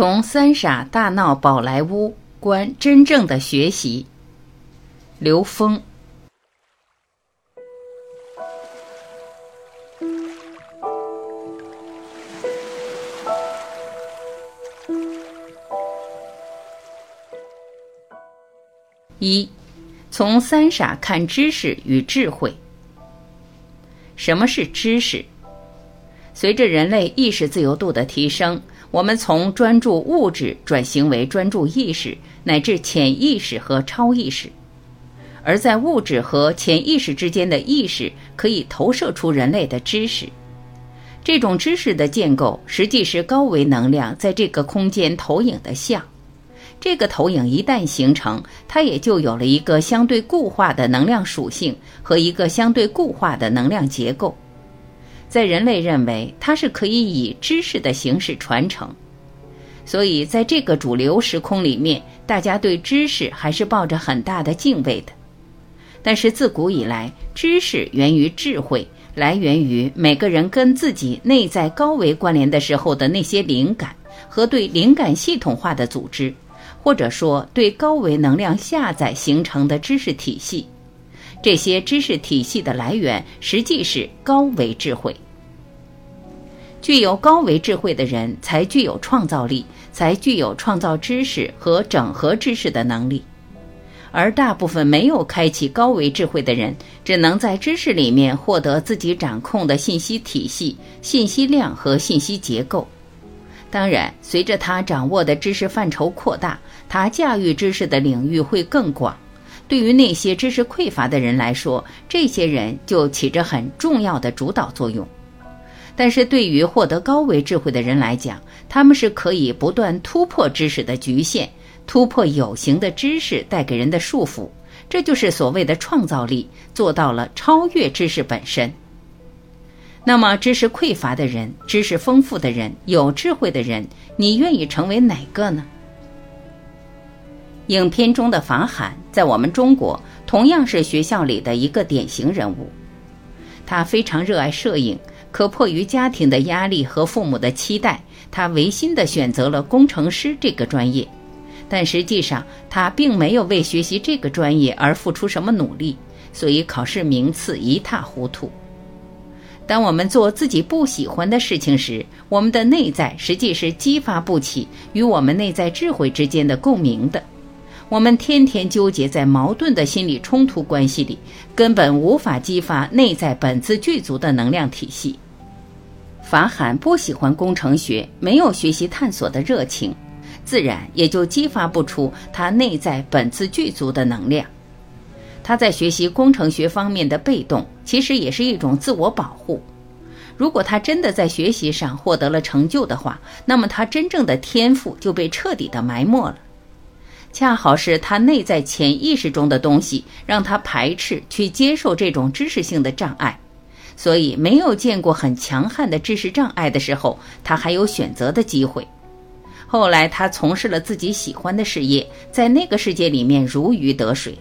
从三傻大闹宝莱坞观真正的学习。刘峰。一，从三傻看知识与智慧。什么是知识？随着人类意识自由度的提升。我们从专注物质转型为专注意识，乃至潜意识和超意识，而在物质和潜意识之间的意识可以投射出人类的知识。这种知识的建构实际是高维能量在这个空间投影的像。这个投影一旦形成，它也就有了一个相对固化的能量属性和一个相对固化的能量结构。在人类认为它是可以以知识的形式传承，所以在这个主流时空里面，大家对知识还是抱着很大的敬畏的。但是自古以来，知识源于智慧，来源于每个人跟自己内在高维关联的时候的那些灵感和对灵感系统化的组织，或者说对高维能量下载形成的知识体系。这些知识体系的来源，实际是高维智慧。具有高维智慧的人，才具有创造力，才具有创造知识和整合知识的能力。而大部分没有开启高维智慧的人，只能在知识里面获得自己掌控的信息体系、信息量和信息结构。当然，随着他掌握的知识范畴扩大，他驾驭知识的领域会更广。对于那些知识匮乏的人来说，这些人就起着很重要的主导作用。但是对于获得高维智慧的人来讲，他们是可以不断突破知识的局限，突破有形的知识带给人的束缚，这就是所谓的创造力，做到了超越知识本身。那么，知识匮乏的人、知识丰富的人、有智慧的人，你愿意成为哪个呢？影片中的法海在我们中国同样是学校里的一个典型人物。他非常热爱摄影，可迫于家庭的压力和父母的期待，他违心地选择了工程师这个专业。但实际上，他并没有为学习这个专业而付出什么努力，所以考试名次一塌糊涂。当我们做自己不喜欢的事情时，我们的内在实际是激发不起与我们内在智慧之间的共鸣的。我们天天纠结在矛盾的心理冲突关系里，根本无法激发内在本自具足的能量体系。法罕不喜欢工程学，没有学习探索的热情，自然也就激发不出他内在本自具足的能量。他在学习工程学方面的被动，其实也是一种自我保护。如果他真的在学习上获得了成就的话，那么他真正的天赋就被彻底的埋没了。恰好是他内在潜意识中的东西，让他排斥去接受这种知识性的障碍，所以没有见过很强悍的知识障碍的时候，他还有选择的机会。后来他从事了自己喜欢的事业，在那个世界里面如鱼得水。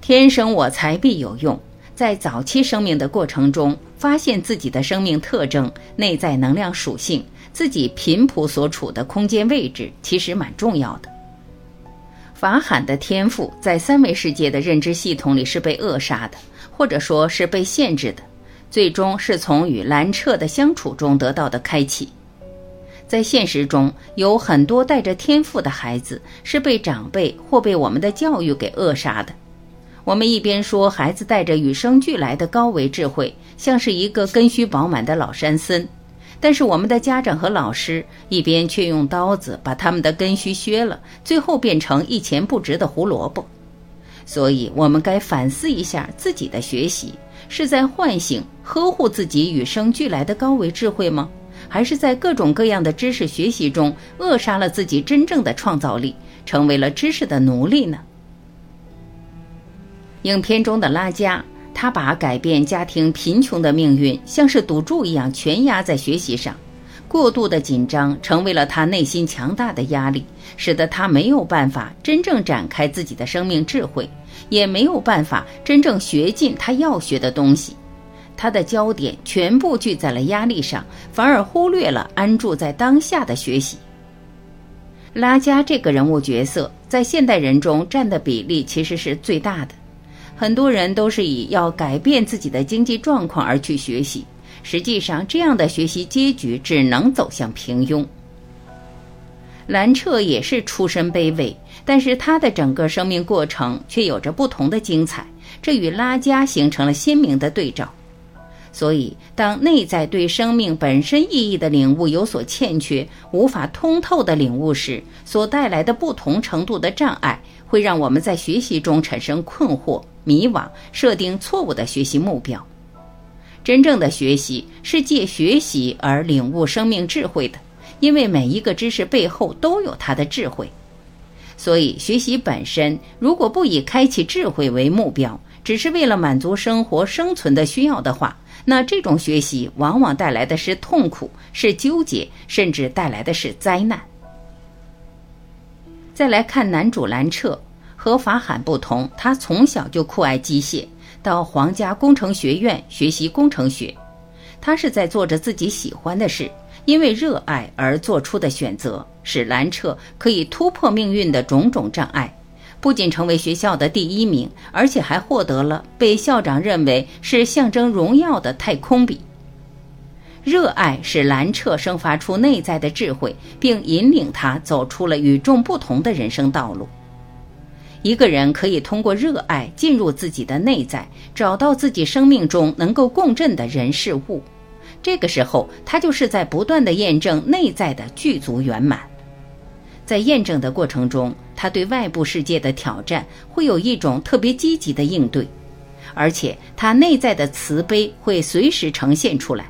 天生我材必有用，在早期生命的过程中，发现自己的生命特征、内在能量属性。自己频谱所处的空间位置其实蛮重要的。法罕的天赋在三维世界的认知系统里是被扼杀的，或者说是被限制的，最终是从与兰彻的相处中得到的开启。在现实中，有很多带着天赋的孩子是被长辈或被我们的教育给扼杀的。我们一边说孩子带着与生俱来的高维智慧，像是一个根须饱满的老山参。但是我们的家长和老师一边却用刀子把他们的根须削了，最后变成一钱不值的胡萝卜。所以，我们该反思一下自己的学习，是在唤醒、呵护自己与生俱来的高维智慧吗？还是在各种各样的知识学习中扼杀了自己真正的创造力，成为了知识的奴隶呢？影片中的拉加。他把改变家庭贫穷的命运像是赌注一样全压在学习上，过度的紧张成为了他内心强大的压力，使得他没有办法真正展开自己的生命智慧，也没有办法真正学尽他要学的东西。他的焦点全部聚在了压力上，反而忽略了安住在当下的学习。拉加这个人物角色在现代人中占的比例其实是最大的。很多人都是以要改变自己的经济状况而去学习，实际上这样的学习结局只能走向平庸。兰彻也是出身卑微，但是他的整个生命过程却有着不同的精彩，这与拉加形成了鲜明的对照。所以，当内在对生命本身意义的领悟有所欠缺，无法通透的领悟时，所带来的不同程度的障碍，会让我们在学习中产生困惑、迷惘，设定错误的学习目标。真正的学习是借学习而领悟生命智慧的，因为每一个知识背后都有它的智慧。所以，学习本身如果不以开启智慧为目标，只是为了满足生活生存的需要的话，那这种学习往往带来的是痛苦，是纠结，甚至带来的是灾难。再来看男主兰彻，和法罕不同，他从小就酷爱机械，到皇家工程学院学习工程学。他是在做着自己喜欢的事，因为热爱而做出的选择，使兰彻可以突破命运的种种障碍。不仅成为学校的第一名，而且还获得了被校长认为是象征荣耀的太空笔。热爱使兰彻生发出内在的智慧，并引领他走出了与众不同的人生道路。一个人可以通过热爱进入自己的内在，找到自己生命中能够共振的人事物。这个时候，他就是在不断的验证内在的具足圆满。在验证的过程中，他对外部世界的挑战会有一种特别积极的应对，而且他内在的慈悲会随时呈现出来。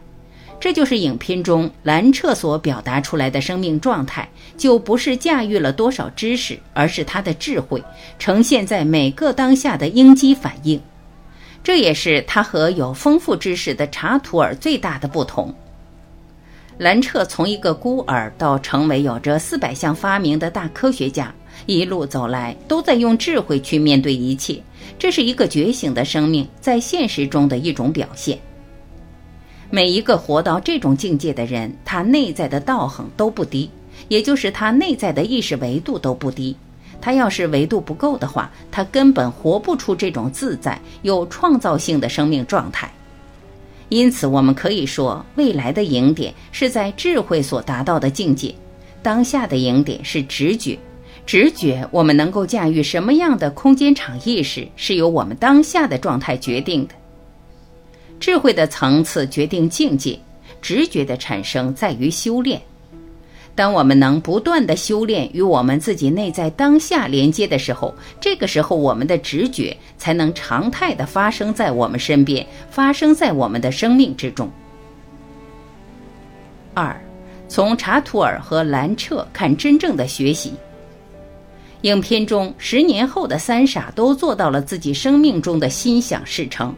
这就是影片中兰彻所表达出来的生命状态，就不是驾驭了多少知识，而是他的智慧呈现在每个当下的应激反应。这也是他和有丰富知识的查图尔最大的不同。兰彻从一个孤儿到成为有着四百项发明的大科学家，一路走来都在用智慧去面对一切。这是一个觉醒的生命在现实中的一种表现。每一个活到这种境界的人，他内在的道行都不低，也就是他内在的意识维度都不低。他要是维度不够的话，他根本活不出这种自在、有创造性的生命状态。因此，我们可以说，未来的赢点是在智慧所达到的境界；当下的赢点是直觉。直觉，我们能够驾驭什么样的空间场意识，是由我们当下的状态决定的。智慧的层次决定境界，直觉的产生在于修炼。当我们能不断的修炼与我们自己内在当下连接的时候，这个时候我们的直觉才能常态的发生在我们身边，发生在我们的生命之中。二，从查图尔和兰彻看真正的学习。影片中十年后的三傻都做到了自己生命中的心想事成。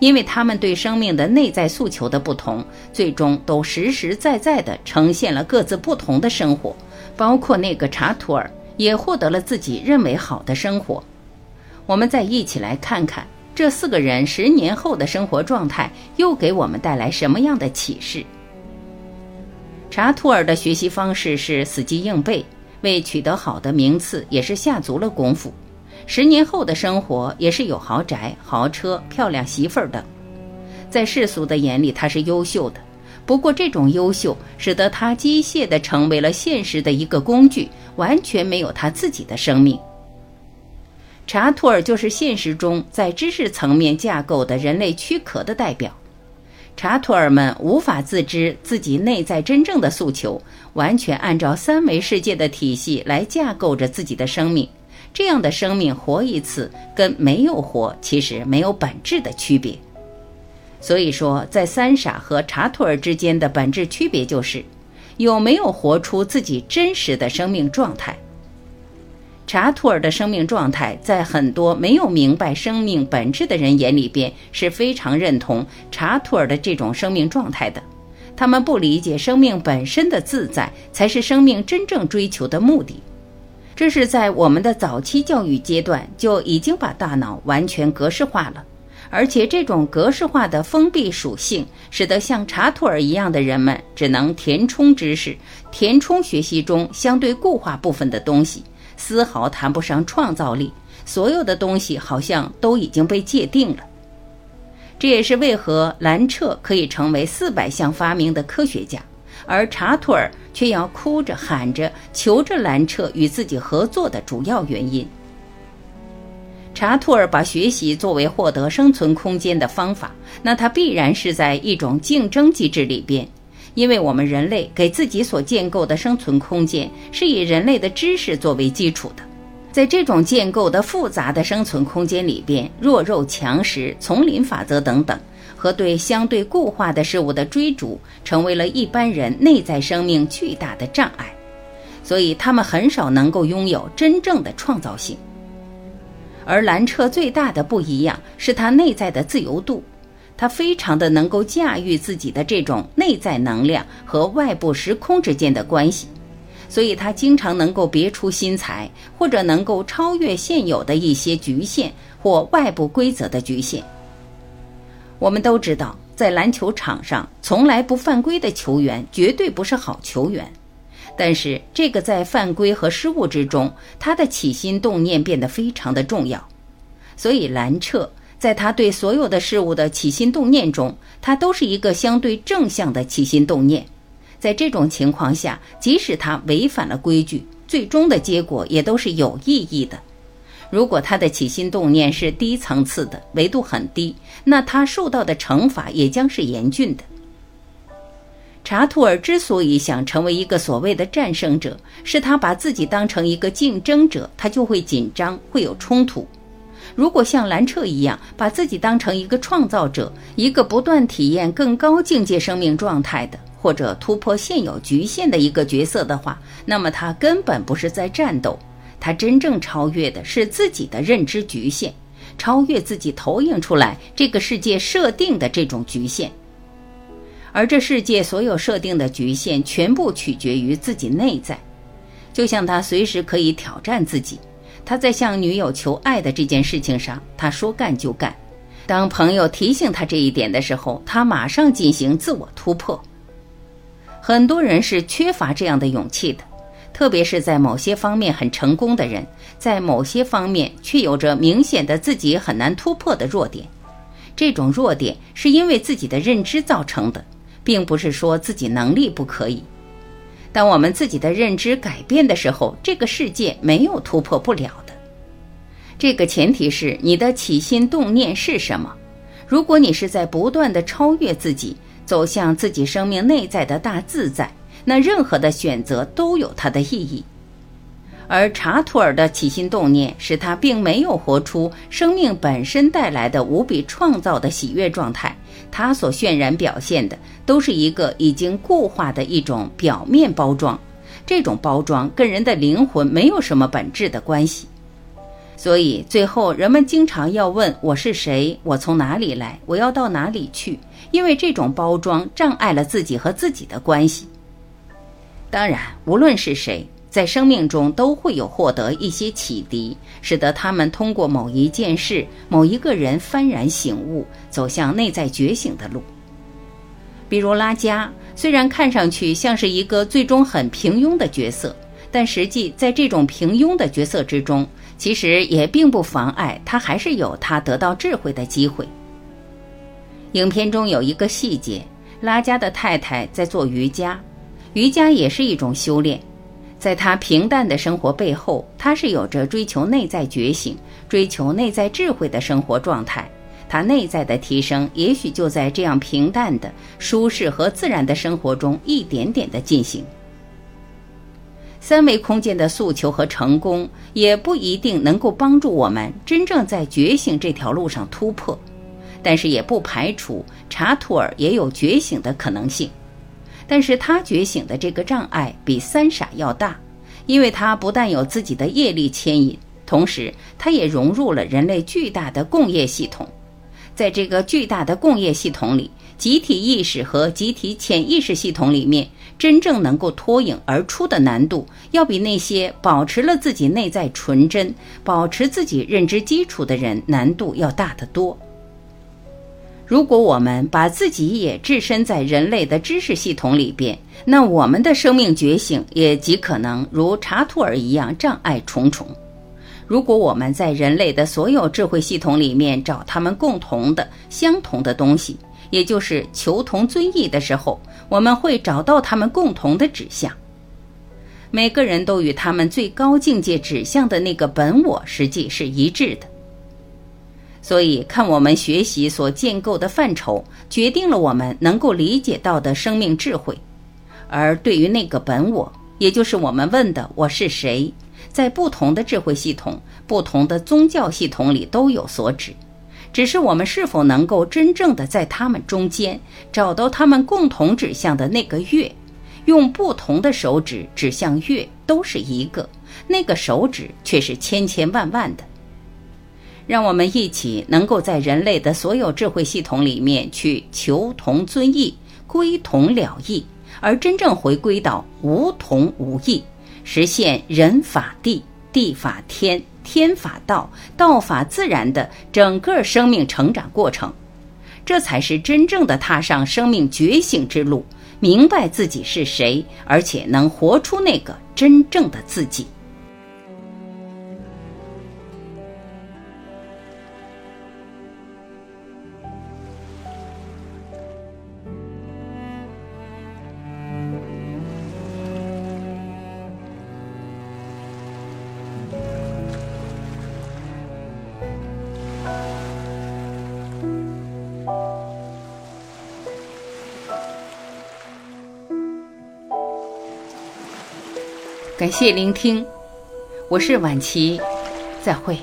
因为他们对生命的内在诉求的不同，最终都实实在在地呈现了各自不同的生活，包括那个查图尔也获得了自己认为好的生活。我们再一起来看看这四个人十年后的生活状态，又给我们带来什么样的启示？查图尔的学习方式是死记硬背，为取得好的名次也是下足了功夫。十年后的生活也是有豪宅、豪车、漂亮媳妇儿的，在世俗的眼里他是优秀的。不过这种优秀使得他机械地成为了现实的一个工具，完全没有他自己的生命。查图尔就是现实中在知识层面架构的人类躯壳的代表。查图尔们无法自知自己内在真正的诉求，完全按照三维世界的体系来架构着自己的生命。这样的生命活一次，跟没有活其实没有本质的区别。所以说，在三傻和查图尔之间的本质区别就是，有没有活出自己真实的生命状态。查图尔的生命状态，在很多没有明白生命本质的人眼里边是非常认同查图尔的这种生命状态的。他们不理解生命本身的自在才是生命真正追求的目的。这是在我们的早期教育阶段就已经把大脑完全格式化了，而且这种格式化的封闭属性，使得像查图尔一样的人们只能填充知识，填充学习中相对固化部分的东西，丝毫谈不上创造力。所有的东西好像都已经被界定了。这也是为何兰彻可以成为四百项发明的科学家，而查图尔却要哭着喊着求着兰彻与自己合作的主要原因。查图尔把学习作为获得生存空间的方法，那他必然是在一种竞争机制里边，因为我们人类给自己所建构的生存空间是以人类的知识作为基础的，在这种建构的复杂的生存空间里边，弱肉强食、丛林法则等等，和对相对固化的事物的追逐，成为了一般人内在生命巨大的障碍，所以他们很少能够拥有真正的创造性。而兰彻最大的不一样是他内在的自由度，他非常的能够驾驭自己的这种内在能量和外部时空之间的关系，所以他经常能够别出心裁，或者能够超越现有的一些局限或外部规则的局限。我们都知道，在篮球场上从来不犯规的球员绝对不是好球员。但是，这个在犯规和失误之中，他的起心动念变得非常的重要。所以，兰彻在他对所有的事物的起心动念中，他都是一个相对正向的起心动念。在这种情况下，即使他违反了规矩，最终的结果也都是有意义的。如果他的起心动念是低层次的，维度很低，那他受到的惩罚也将是严峻的。查图尔之所以想成为一个所谓的战胜者，是他把自己当成一个竞争者，他就会紧张，会有冲突。如果像兰彻一样，把自己当成一个创造者，一个不断体验更高境界生命状态的，或者突破现有局限的一个角色的话，那么他根本不是在战斗，他真正超越的是自己的认知局限，超越自己投影出来这个世界设定的这种局限。而这世界所有设定的局限，全部取决于自己内在。就像他随时可以挑战自己，他在向女友求爱的这件事情上，他说干就干。当朋友提醒他这一点的时候，他马上进行自我突破。很多人是缺乏这样的勇气的，特别是在某些方面很成功的人，在某些方面却有着明显的自己很难突破的弱点。这种弱点是因为自己的认知造成的。并不是说自己能力不可以。当我们自己的认知改变的时候，这个世界没有突破不了的。这个前提是你的起心动念是什么。如果你是在不断的超越自己，走向自己生命内在的大自在，那任何的选择都有它的意义。而查图尔的起心动念使他并没有活出生命本身带来的无比创造的喜悦状态。他所渲染表现的都是一个已经固化的一种表面包装，这种包装跟人的灵魂没有什么本质的关系。所以最后人们经常要问我是谁，我从哪里来，我要到哪里去？因为这种包装障碍了自己和自己的关系。当然，无论是谁。在生命中都会有获得一些启迪，使得他们通过某一件事、某一个人幡然醒悟，走向内在觉醒的路。比如拉加，虽然看上去像是一个最终很平庸的角色，但实际在这种平庸的角色之中，其实也并不妨碍他还是有他得到智慧的机会。影片中有一个细节，拉加的太太在做瑜伽，瑜伽也是一种修炼。在他平淡的生活背后，他是有着追求内在觉醒、追求内在智慧的生活状态。他内在的提升，也许就在这样平淡的、舒适和自然的生活中一点点的进行。三维空间的诉求和成功，也不一定能够帮助我们真正在觉醒这条路上突破，但是也不排除查图尔也有觉醒的可能性。但是他觉醒的这个障碍比三傻要大，因为他不但有自己的业力牵引，同时他也融入了人类巨大的共业系统。在这个巨大的共业系统里，集体意识和集体潜意识系统里面，真正能够脱颖而出的难度，要比那些保持了自己内在纯真、保持自己认知基础的人难度要大得多。如果我们把自己也置身在人类的知识系统里边，那我们的生命觉醒也极可能如查图尔一样障碍重重。如果我们在人类的所有智慧系统里面找他们共同的、相同的东西，也就是求同尊异的时候，我们会找到他们共同的指向。每个人都与他们最高境界指向的那个本我实际是一致的。所以，看我们学习所建构的范畴，决定了我们能够理解到的生命智慧。而对于那个本我，也就是我们问的“我是谁”，在不同的智慧系统、不同的宗教系统里都有所指。只是我们是否能够真正的在他们中间找到他们共同指向的那个月，用不同的手指指向月都是一个，那个手指却是千千万万的。让我们一起能够在人类的所有智慧系统里面去求同尊异、归同了异，而真正回归到无同无异，实现人法地、地法天、天法道、道法自然的整个生命成长过程，这才是真正的踏上生命觉醒之路，明白自己是谁，而且能活出那个真正的自己。感谢聆听，我是晚琪，再会。